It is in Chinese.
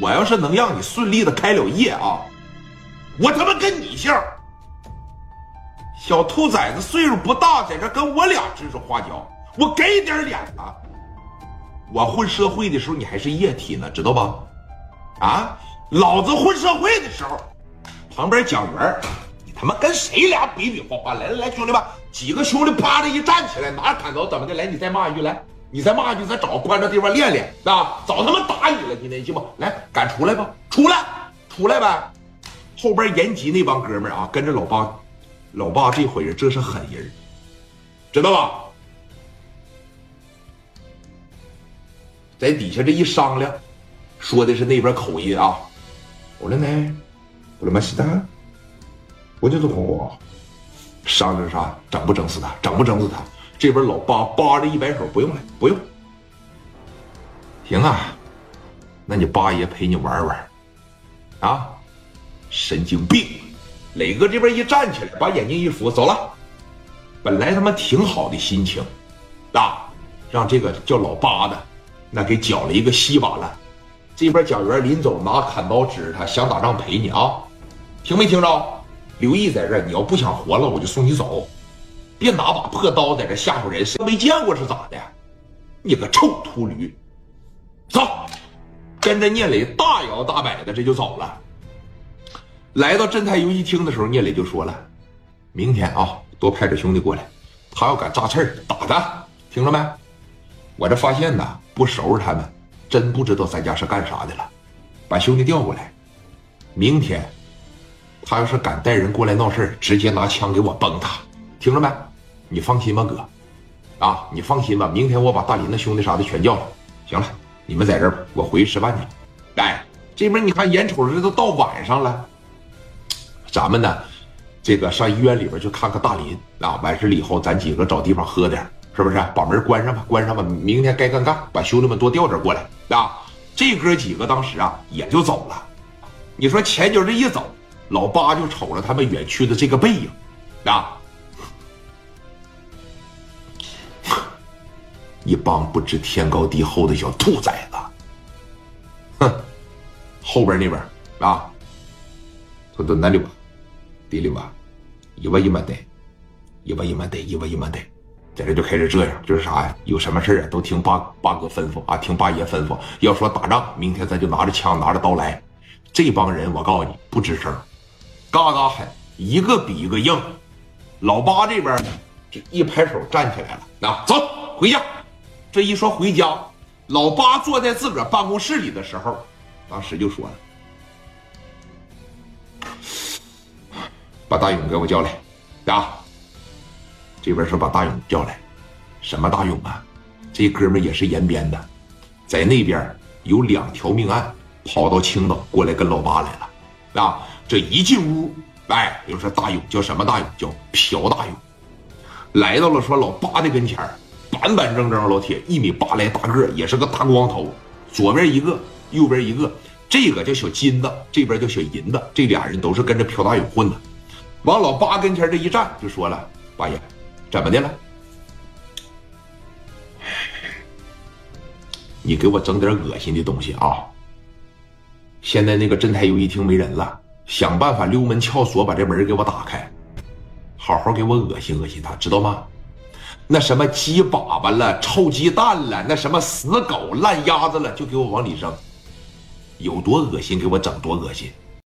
我要是能让你顺利的开了业啊，我他妈跟你姓。小兔崽子岁数不大，在这跟我俩指手画脚，我给点脸了。我混社会的时候，你还是液体呢，知道吧？啊，老子混社会的时候，旁边蒋元，你他妈跟谁俩比比划划？来来来，兄弟们，几个兄弟啪的一站起来，拿着砍刀，怎么的？来，你再骂一句，来，你再骂一句，咱找个关着地方练练啊！早他妈打你了，今天行不？来，敢出来吧？出来，出来呗！后边延吉那帮哥们啊，跟着老八，老八这伙人这是狠人，知道吧？在底下这一商量，说的是那边口音啊。我说呢，我他妈西的，我就是哄我。商量啥？整不整死他？整不整死他？这边老八扒着一摆手，不用了，不用。行啊，那你八爷陪你玩玩。啊，神经病！磊哥这边一站起来，把眼镜一扶，走了。本来他妈挺好的心情，啊，让这个叫老八的。那给搅了一个稀巴烂，这边蒋元临走拿砍刀指着他，想打仗陪你啊，听没听着？刘毅在这，你要不想活了，我就送你走，别拿把破刀在这吓唬人，谁没见过是咋的？你个臭秃驴，走，跟着聂磊大摇大摆的这就走了。来到镇台游戏厅的时候，聂磊就说了：“明天啊，多派点兄弟过来，他要敢扎刺儿，打他，听着没？我这发现呐。”不收拾他们，真不知道咱家是干啥的了。把兄弟调过来，明天他要是敢带人过来闹事直接拿枪给我崩他，听着没？你放心吧，哥，啊，你放心吧。明天我把大林的兄弟啥的全叫来。行了，你们在这儿，我回去吃饭去。哎，这边你看，眼瞅着这都到晚上了，咱们呢，这个上医院里边去看看大林啊。完事了以后，咱几个找地方喝点。是不是把门关上吧？关上吧！明天该干干，把兄弟们多调点过来啊！这哥几个当时啊也就走了。你说前脚这一走，老八就瞅着他们远去的这个背影啊，一帮不知天高地厚的小兔崽子！哼，后边那边啊，他都哪里吧？地里吧？一万一万的，一万一万的，一万一万的。在这就开始这样，就是啥呀？有什么事啊，都听八八哥吩咐啊，听八爷吩咐。要说打仗，明天咱就拿着枪，拿着刀来。这帮人，我告诉你，不吱声，嘎嘎狠，一个比一个硬。老八这边呢就一拍手站起来了，那走回家。这一说回家，老八坐在自个儿办公室里的时候，当时就说了：“把大勇给我叫来，啊。”这边说把大勇叫来，什么大勇啊？这哥们也是延边的，在那边有两条命案，跑到青岛过来跟老八来了。啊，这一进屋，哎，就说大勇叫什么大勇？叫朴大勇，来到了说老八的跟前板板正正老铁，一米八来大个，也是个大光头，左边一个，右边一个，这个叫小金子，这边叫小银子，这俩人都是跟着朴大勇混的。往老八跟前这一站，就说了，八爷。怎么的了？你给我整点恶心的东西啊！现在那个镇台游戏厅没人了，想办法溜门撬锁把这门给我打开，好好给我恶心恶心他，知道吗？那什么鸡粑粑了、臭鸡蛋了、那什么死狗、烂鸭子了，就给我往里扔，有多恶心给我整多恶心。